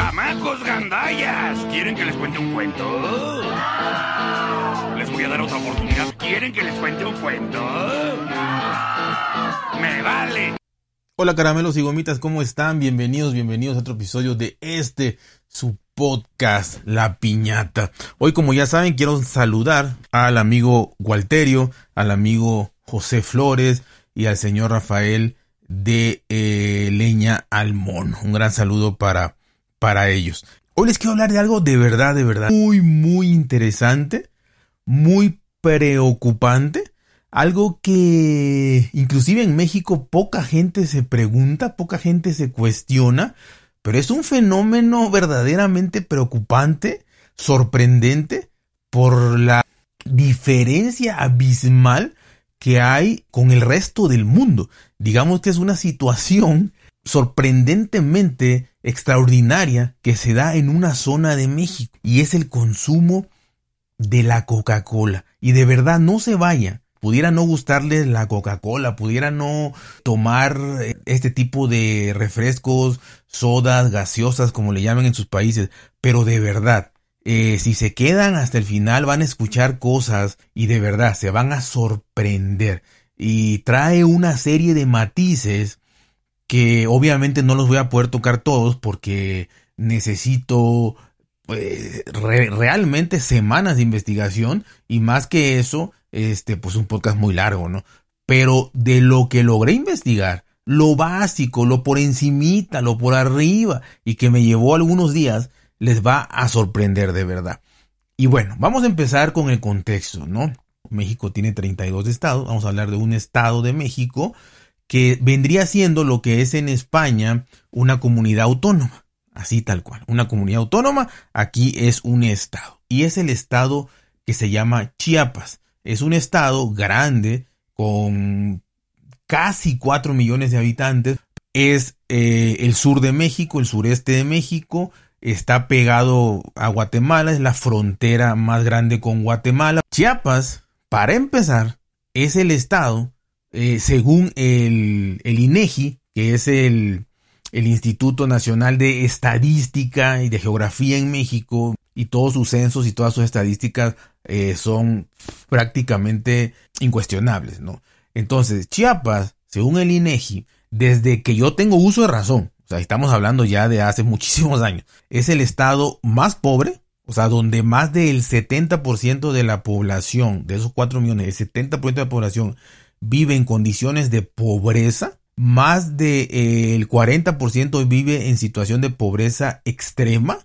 ¡Chamacos gandallas! ¿Quieren que les cuente un cuento? Les voy a dar otra oportunidad. ¿Quieren que les cuente un cuento? ¡Me vale! Hola caramelos y gomitas, ¿cómo están? Bienvenidos, bienvenidos a otro episodio de este, su podcast, La Piñata. Hoy, como ya saben, quiero saludar al amigo Gualterio, al amigo José Flores y al señor Rafael de eh, Leña Almón. Un gran saludo para, para ellos. Hoy les quiero hablar de algo de verdad, de verdad, muy, muy interesante, muy preocupante algo que inclusive en México poca gente se pregunta, poca gente se cuestiona, pero es un fenómeno verdaderamente preocupante, sorprendente, por la diferencia abismal que hay con el resto del mundo. Digamos que es una situación sorprendentemente extraordinaria que se da en una zona de México y es el consumo de la Coca-Cola. Y de verdad no se vaya pudiera no gustarles la Coca-Cola, pudiera no tomar eh, este tipo de refrescos, sodas, gaseosas, como le llaman en sus países, pero de verdad, eh, si se quedan hasta el final van a escuchar cosas y de verdad se van a sorprender. Y trae una serie de matices que obviamente no los voy a poder tocar todos porque necesito pues, realmente semanas de investigación y más que eso, este, pues un podcast muy largo, ¿no? Pero de lo que logré investigar, lo básico, lo por encimita, lo por arriba y que me llevó algunos días, les va a sorprender de verdad. Y bueno, vamos a empezar con el contexto, ¿no? México tiene 32 estados, vamos a hablar de un estado de México que vendría siendo lo que es en España una comunidad autónoma, así tal cual, una comunidad autónoma, aquí es un estado, y es el estado que se llama Chiapas. Es un estado grande con casi 4 millones de habitantes. Es eh, el sur de México, el sureste de México. Está pegado a Guatemala, es la frontera más grande con Guatemala. Chiapas, para empezar, es el estado, eh, según el, INEGI, que es el, Instituto Nacional de Estadística y de Geografía en México, y todos sus censos y todas sus estadísticas eh, son prácticamente incuestionables, ¿no? Entonces, Chiapas, según el INEGI, desde que yo tengo uso de razón, o sea, estamos hablando ya de hace muchísimos años, es el estado más pobre, o sea, donde más del 70% de la población, de esos 4 millones, el 70% de la población vive en condiciones de pobreza, más del de, 40% vive en situación de pobreza extrema,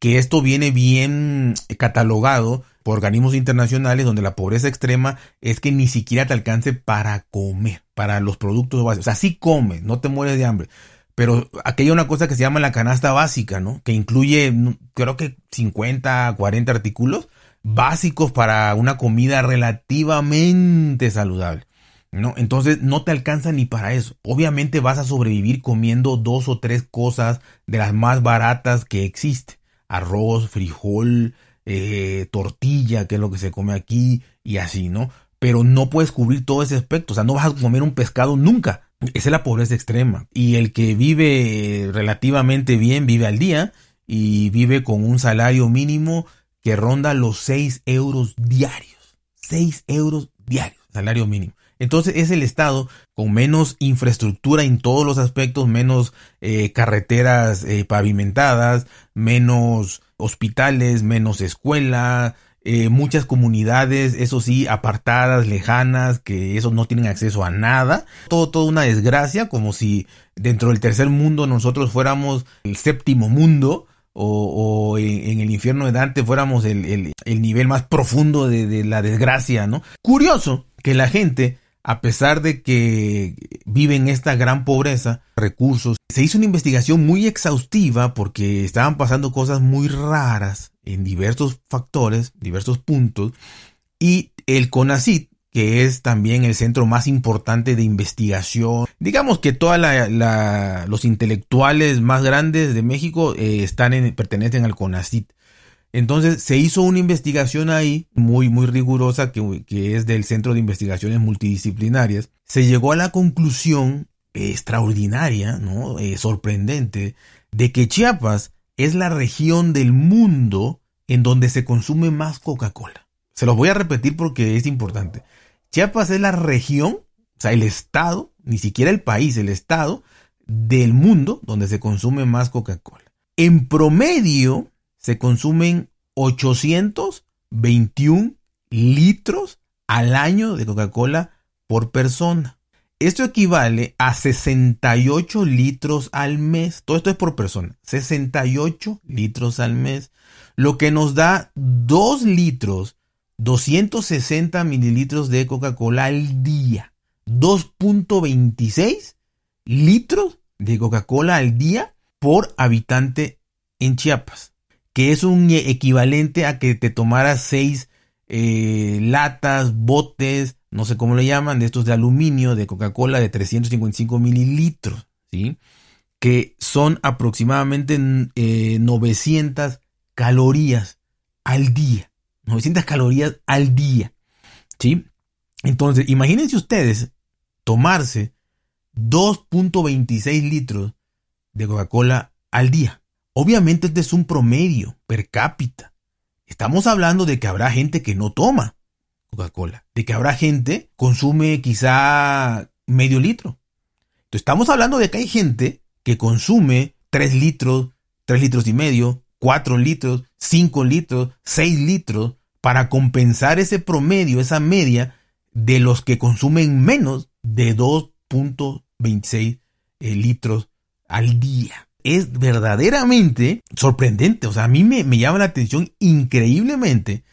que esto viene bien catalogado por organismos internacionales donde la pobreza extrema es que ni siquiera te alcance para comer, para los productos básicos. O sea, sí comes, no te mueres de hambre. Pero aquí hay una cosa que se llama la canasta básica, ¿no? Que incluye, creo que 50, 40 artículos básicos para una comida relativamente saludable. ¿No? Entonces no te alcanza ni para eso. Obviamente vas a sobrevivir comiendo dos o tres cosas de las más baratas que existen arroz, frijol, eh, tortilla, que es lo que se come aquí, y así, ¿no? Pero no puedes cubrir todo ese aspecto, o sea, no vas a comer un pescado nunca. Esa es la pobreza extrema. Y el que vive relativamente bien, vive al día y vive con un salario mínimo que ronda los 6 euros diarios. 6 euros diarios, salario mínimo. Entonces es el estado con menos infraestructura en todos los aspectos, menos eh, carreteras eh, pavimentadas, menos hospitales, menos escuela, eh, muchas comunidades, eso sí, apartadas, lejanas, que esos no tienen acceso a nada. Todo, toda una desgracia, como si dentro del tercer mundo nosotros fuéramos el séptimo mundo. O, en, el infierno de Dante fuéramos el, nivel más profundo de, de la desgracia, ¿no? Curioso que la gente a pesar de que viven esta gran pobreza, recursos, se hizo una investigación muy exhaustiva porque estaban pasando cosas muy raras en diversos factores, diversos puntos, y el CONACIT, que es también el centro más importante de investigación. Digamos que todos los intelectuales más grandes de México eh, están en, pertenecen al CONACIT. Entonces se hizo una investigación ahí muy, muy rigurosa que, es del Centro de Investigaciones Multidisciplinarias. Se llegó a la conclusión extraordinaria, ¿no? Eh, sorprendente, de que Chiapas es la región del mundo en donde se consume más Coca-Cola. Se los voy a repetir porque es importante. Chiapas es la región, o sea, el estado, ni siquiera el país, el estado del mundo donde se consume más Coca-Cola. En promedio se consumen 821 litros al año de Coca-Cola por persona. Esto equivale a 68 litros al mes. Todo esto es por persona. 68 litros al mes. Lo que nos da 2 litros 260 mililitros de Coca-Cola al día. 2.26 litros de Coca-Cola al día por habitante en Chiapas. Que es un equivalente a que te tomaras 6 eh, latas, botes, no sé cómo le llaman, de estos de aluminio, de Coca-Cola de 355 mililitros. ¿sí? Que son aproximadamente 900 eh, calorías al día. 900 calorías al día. ¿Sí? Entonces, imagínense ustedes tomarse 2.26 litros de Coca-Cola al día. Obviamente este es un promedio per cápita. Estamos hablando de que habrá gente que no toma Coca-Cola, de que habrá gente consume quizá medio litro. Entonces estamos hablando de que hay gente que consume 3 litros, 3 litros y medio, 4 litros, 5 litros, 6 litros para compensar ese promedio, esa media de los que consumen menos de 2.26 eh, litros al día. Es verdaderamente sorprendente, o sea, a mí me, me llama la atención increíblemente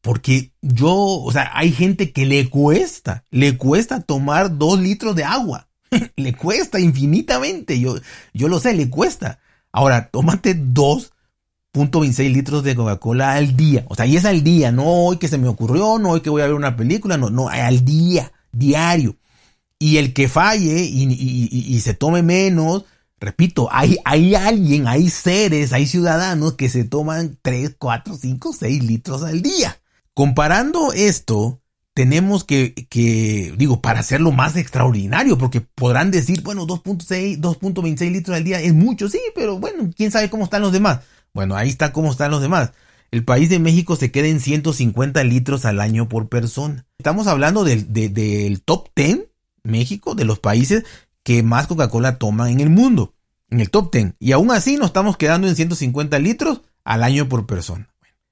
porque yo, o sea, hay gente que le cuesta, le cuesta tomar 2 litros de agua. le cuesta infinitamente, yo, yo lo sé, le cuesta. Ahora, tómate 2 .26 litros de Coca-Cola al día. O sea, y es al día, no hoy que se me ocurrió, no hoy que voy a ver una película, no, no, al día, diario. Y el que falle y, se tome menos, repito, hay, hay alguien, hay seres, hay ciudadanos que se toman 3, 4, 5, 6 litros al día. Comparando esto, tenemos que, que, digo, para hacerlo más extraordinario, porque podrán decir, bueno, 2.6, 2.26 litros al día es mucho, sí, pero bueno, quién sabe cómo están los demás. Bueno, ahí está cómo están los demás. El país de México se queda en 150 litros al año por persona. Estamos hablando del, del top 10, México, de los países que más Coca-Cola toman en el mundo. En el top 10. Y aún así nos estamos quedando en 150 litros al año por persona.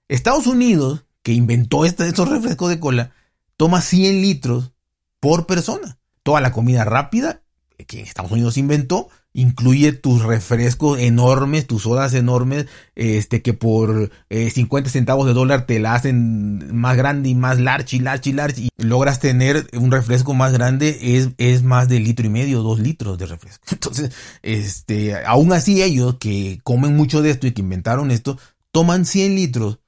Estados Unidos, que inventó este, estos refrescos de cola, toma 100 litros por persona. Toda la comida rápida que Estados Unidos inventó incluye tus refrescos enormes, tus sodas enormes, este que por 50 eh, centavos de dólar te la hacen más grande y más large y large y large y logras tener un refresco más grande es, es más de litro y medio, dos litros de refresco. Entonces, este, aún así ellos que comen mucho de esto y que inventaron esto, toman 100 litros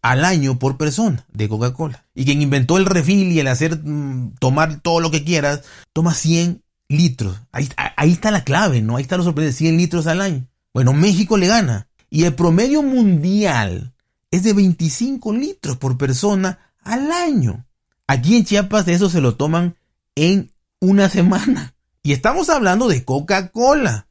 al año por persona de Coca-Cola. Y quien inventó el refil y el hacer mm, tomar todo lo que quieras, toma 100 litros. Ahí, ahí está la clave, ¿no? Ahí está lo sorprendente, 100 litros al año. Bueno, México le gana. Y el promedio mundial es de 25 litros por persona al año. Aquí en Chiapas eso se lo toman en una semana. Y estamos hablando de Coca-Cola.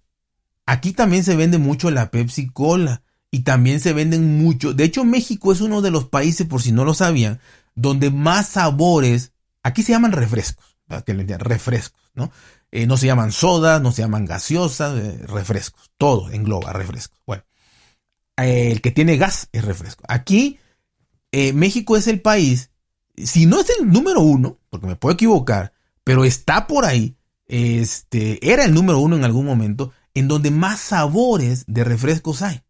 Aquí también se vende mucho la Pepsi Cola. Y también se venden mucho. De hecho, México es uno de los países, por si no lo sabían, donde más sabores. Aquí se llaman refrescos. Refrescos, ¿no? Eh, no se llaman sodas, no se llaman gaseosas, eh, refrescos. Todo engloba refrescos. Bueno, el que tiene gas es refresco. Aquí, eh, México es el país, si no es el número uno, porque me puedo equivocar, pero está por ahí, este, era el número uno en algún momento, en donde más sabores de refrescos hay.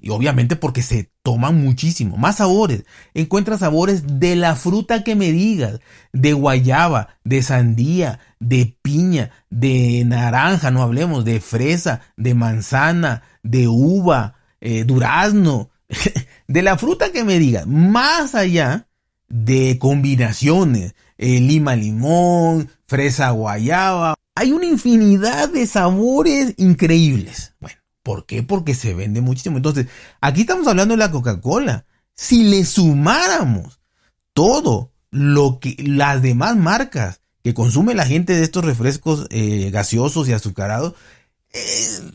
Y obviamente porque se toman muchísimo. Más sabores. Encuentras sabores de la fruta que me digas. De guayaba, de sandía, de piña, de naranja, no hablemos, de fresa, de manzana, de uva, eh, durazno. de la fruta que me digas. Más allá de combinaciones. Eh, lima limón, fresa guayaba. Hay una infinidad de sabores increíbles. Bueno. ¿Por qué? Porque se vende muchísimo. Entonces, aquí estamos hablando de la Coca-Cola. Si le sumáramos todo lo que las demás marcas que consume la gente de estos refrescos eh, gaseosos y azucarados,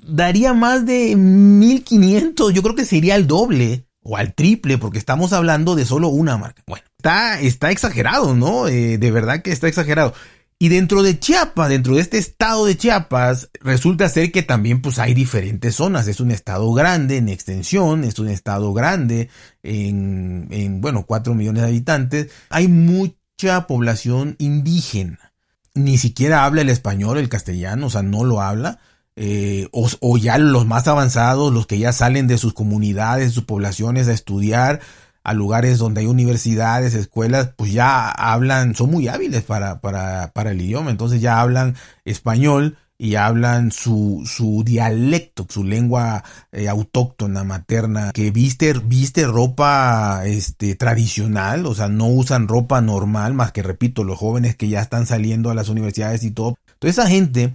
daría más de 1500, yo creo que sería el doble o al triple, porque estamos hablando de solo una marca. Bueno, está, está exagerado, ¿no? Eh, de verdad que está exagerado. Y dentro de Chiapas, dentro de este estado de Chiapas, resulta ser que también pues hay diferentes zonas. Es un estado grande en extensión, es un estado grande en, en bueno, 4 millones de habitantes. Hay mucha población indígena. Ni siquiera habla el español, el castellano, o sea, no lo habla. Eh, o, ya los más avanzados, los que ya salen de sus comunidades, sus poblaciones a estudiar a lugares donde hay universidades, escuelas, pues ya hablan, son muy hábiles para, para, para el idioma, entonces ya hablan español y hablan su, su dialecto, su lengua eh, autóctona, materna, que viste, viste ropa este, tradicional, o sea, no usan ropa normal, más que repito, los jóvenes que ya están saliendo a las universidades y todo. Toda esa gente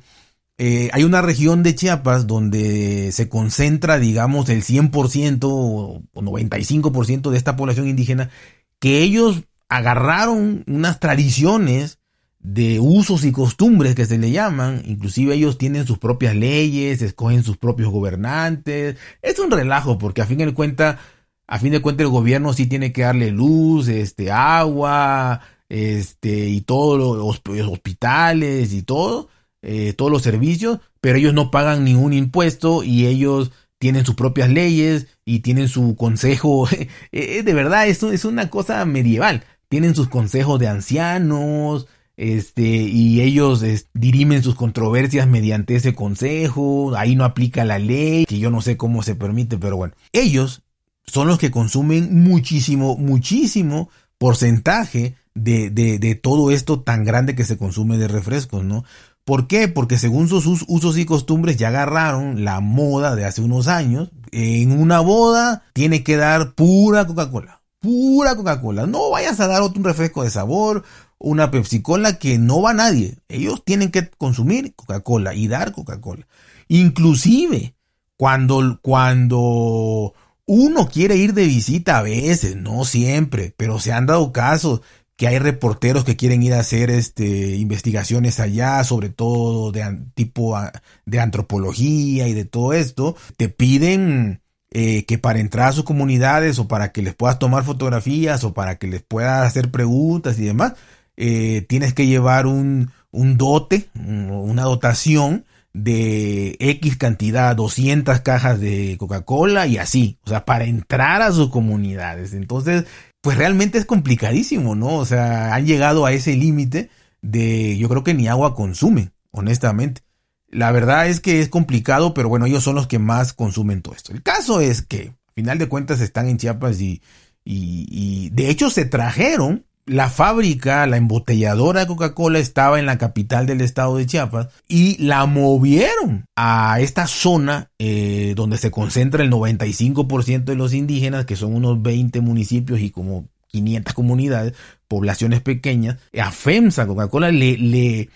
eh, hay una región de Chiapas donde se concentra, digamos, el 100% o 95% de esta población indígena, que ellos agarraron unas tradiciones de usos y costumbres que se le llaman, inclusive ellos tienen sus propias leyes, escogen sus propios gobernantes, es un relajo porque a fin de cuenta, a fin de cuentas el gobierno sí tiene que darle luz, este, agua, este, y todos los hospitales y todo, eh, todos los servicios, pero ellos no pagan ningún impuesto y ellos tienen sus propias leyes y tienen su consejo. Eh, eh, de verdad, esto es una cosa medieval. Tienen sus consejos de ancianos, este, y ellos dirimen sus controversias mediante ese consejo. Ahí no aplica la ley, que yo no sé cómo se permite, pero bueno. Ellos son los que consumen muchísimo, muchísimo porcentaje de, de, de todo esto tan grande que se consume de refrescos, ¿no? ¿Por qué? Porque según sus usos y costumbres ya agarraron la moda de hace unos años. En una boda tiene que dar pura Coca-Cola. Pura Coca-Cola. No vayas a dar otro refresco de sabor, una Pepsi-Cola que no va nadie. Ellos tienen que consumir Coca-Cola y dar Coca-Cola. Inclusive cuando, cuando uno quiere ir de visita a veces, no siempre, pero se han dado casos que hay reporteros que quieren ir a hacer este, investigaciones allá, sobre todo de tipo de antropología y de todo esto, te piden eh, que para entrar a sus comunidades o para que les puedas tomar fotografías o para que les puedas hacer preguntas y demás, eh, tienes que llevar un, un dote, una dotación de X cantidad, 200 cajas de Coca-Cola y así, o sea, para entrar a sus comunidades. Entonces, pues realmente es complicadísimo, ¿no? O sea, han llegado a ese límite de, yo creo que ni agua consumen, honestamente. La verdad es que es complicado, pero bueno, ellos son los que más consumen todo esto. El caso es que, final de cuentas, están en Chiapas y, y, y de hecho se trajeron la fábrica, la embotelladora de Coca-Cola estaba en la capital del estado de Chiapas y la movieron a esta zona eh, donde se concentra el 95% de los indígenas, que son unos 20 municipios y como 500 comunidades, poblaciones pequeñas. A FEMSA, Coca-Cola le, le,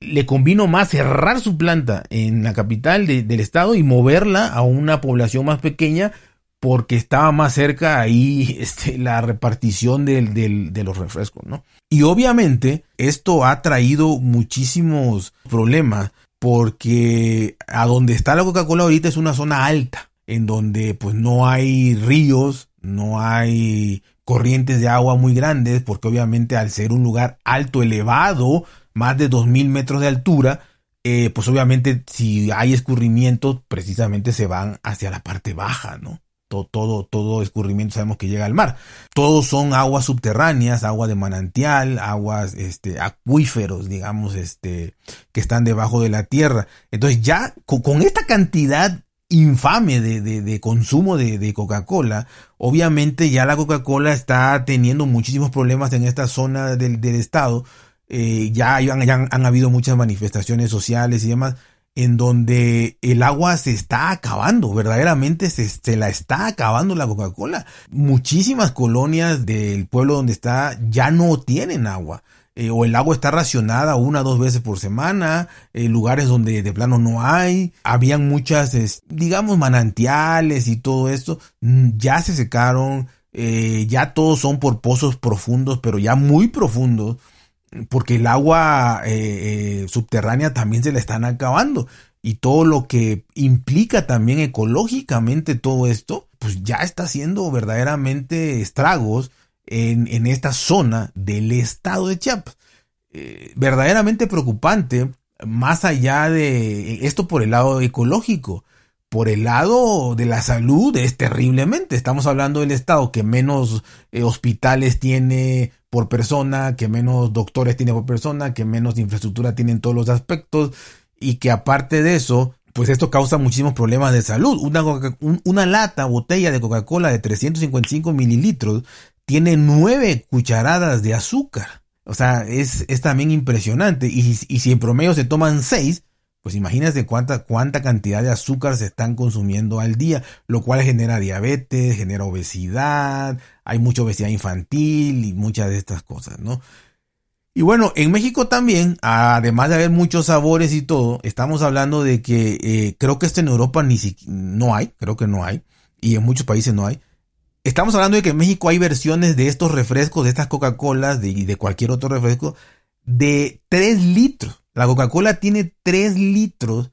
le convino más cerrar su planta en la capital del estado y moverla a una población más pequeña porque estaba más cerca ahí este, la repartición de los refrescos, ¿no? Y obviamente esto ha traído muchísimos problemas porque a donde está la Coca-Cola ahorita es una zona alta, en donde pues no hay ríos, no hay corrientes de agua muy grandes, porque obviamente al ser un lugar alto, elevado, más de 2.000 metros de altura, eh, pues obviamente si hay escurrimientos, precisamente se van hacia la parte baja, ¿no? Todo, todo, escurrimiento sabemos que llega al mar. Todos son aguas subterráneas, agua de manantial, aguas este, acuíferos, digamos, este, que están debajo de la tierra. Entonces ya con, esta cantidad infame de, de, consumo de, Coca-Cola, obviamente ya la Coca-Cola está teniendo muchísimos problemas en esta zona del, del estado. Eh, ya, han, han habido muchas manifestaciones sociales y demás en donde el agua se está acabando, verdaderamente se, la está acabando la Coca-Cola. Muchísimas colonias del pueblo donde está ya no tienen agua. Eh, o el agua está racionada una o dos veces por semana, eh, lugares donde de plano no hay, habían muchas, digamos, manantiales y todo esto, mm, ya se secaron, eh, ya todos son por pozos profundos, pero ya muy profundos porque el agua eh, eh, subterránea también se le están acabando. y todo lo que implica también ecológicamente todo esto, pues ya está haciendo verdaderamente estragos en, en esta zona del estado de Chiapas. Eh, verdaderamente preocupante, más allá de esto por el lado ecológico, por el lado de la salud es terriblemente. Estamos hablando del estado que menos hospitales tiene por persona, que menos doctores tiene por persona, que menos infraestructura tiene en todos los aspectos y que aparte de eso, pues esto causa muchísimos problemas de salud. Una, una lata, botella de Coca-Cola de 355 mililitros tiene 9 cucharadas de azúcar. O sea, es, es también impresionante. Y, y si en promedio se toman 6, pues imagínense cuánta, cuánta cantidad de azúcar se están consumiendo al día, lo cual genera diabetes, genera obesidad, hay mucha obesidad infantil y muchas de estas cosas, ¿no? Y bueno, en México también, además de haber muchos sabores y todo, estamos hablando de que eh, creo que esto en Europa ni no hay, creo que no hay, y en muchos países no hay. Estamos hablando de que en México hay versiones de estos refrescos, de estas Coca-Colas y de cualquier otro refresco, de 3 litros. La Coca-Cola tiene 3 litros,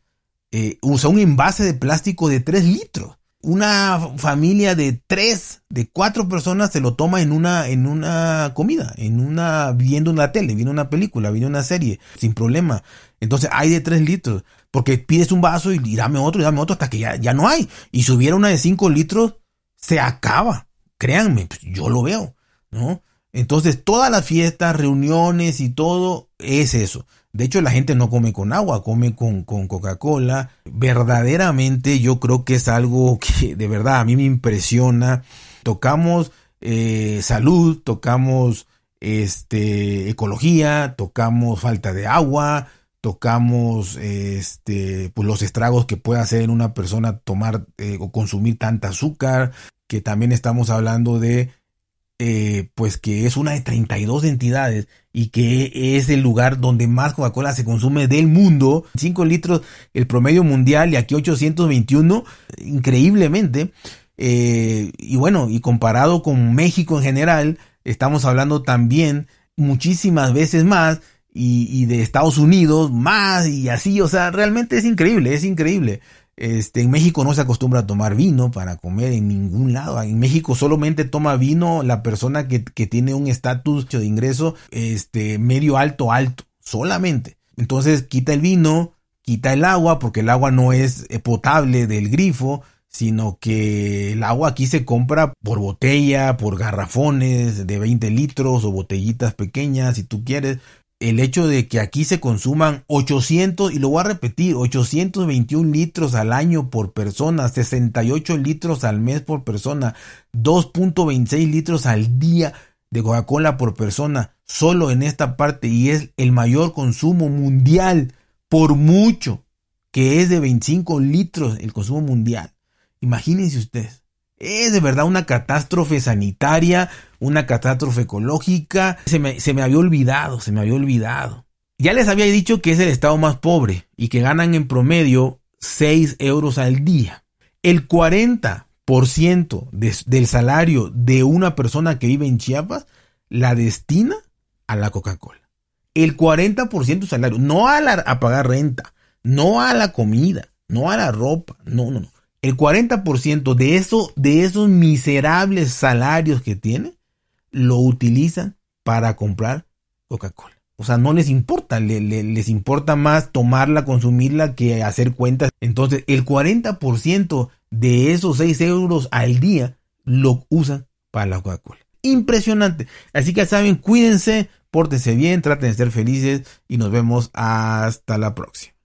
eh, usa un envase de plástico de 3 litros. Una familia de 3, de 4 personas se lo toma en una, en una comida, en una, viendo una tele, viendo una película, viendo una serie, sin problema. Entonces hay de 3 litros, porque pides un vaso y, dame otro y dame otro hasta que ya, ya no hay. Y si hubiera una de 5 litros, se acaba. Créanme, pues, yo lo veo, ¿no? Entonces todas las fiestas, reuniones y todo es eso. De hecho, la gente no come con agua, come con, Coca-Cola. Verdaderamente yo creo que es algo que de verdad a mí me impresiona. Tocamos eh, salud, tocamos este, ecología, tocamos falta de agua, tocamos este, pues los estragos que puede hacer en una persona tomar eh, o consumir tanta azúcar, que también estamos hablando de eh, pues que es una de 32 entidades y que es el lugar donde más Coca-Cola se consume del mundo. 5 litros el promedio mundial y aquí 821, increíblemente. Eh, y bueno, y comparado con México en general, estamos hablando también muchísimas veces más y, y de Estados Unidos más y así, o sea, realmente es increíble, es increíble. Este, en México no se acostumbra a tomar vino para comer en ningún lado. En México solamente toma vino la persona que, tiene un estatus de ingreso este, medio alto, alto, solamente. Entonces quita el vino, quita el agua, porque el agua no es eh, potable del grifo, sino que el agua aquí se compra por botella, por garrafones de 20 litros o botellitas pequeñas, si tú quieres el hecho de que aquí se consuman 800, y lo voy a repetir, 821 litros al año por persona, 68 litros al mes por persona, 2.26 litros al día de Coca-Cola por persona, solo en esta parte, y es el mayor consumo mundial, por mucho, que es de 25 litros el consumo mundial. Imagínense ustedes. Es de verdad una catástrofe sanitaria, una catástrofe ecológica. Se me, se me había olvidado, se me había olvidado. Ya les había dicho que es el estado más pobre y que ganan en promedio 6 euros al día. El 40% del salario de una persona que vive en Chiapas la destina a la Coca-Cola. El 40% del salario, no a, la, a pagar renta, no a la comida, no a la ropa, no, no, no el 40% de, eso, de esos miserables salarios que tiene, lo utilizan para comprar Coca-Cola. O sea, no les importa, les importa más tomarla, consumirla que hacer cuentas. Entonces, el 40% de esos 6 euros al día lo usan para la Coca-Cola. Impresionante. Así que saben, cuídense, pórtense bien, traten de ser felices y nos vemos hasta la próxima.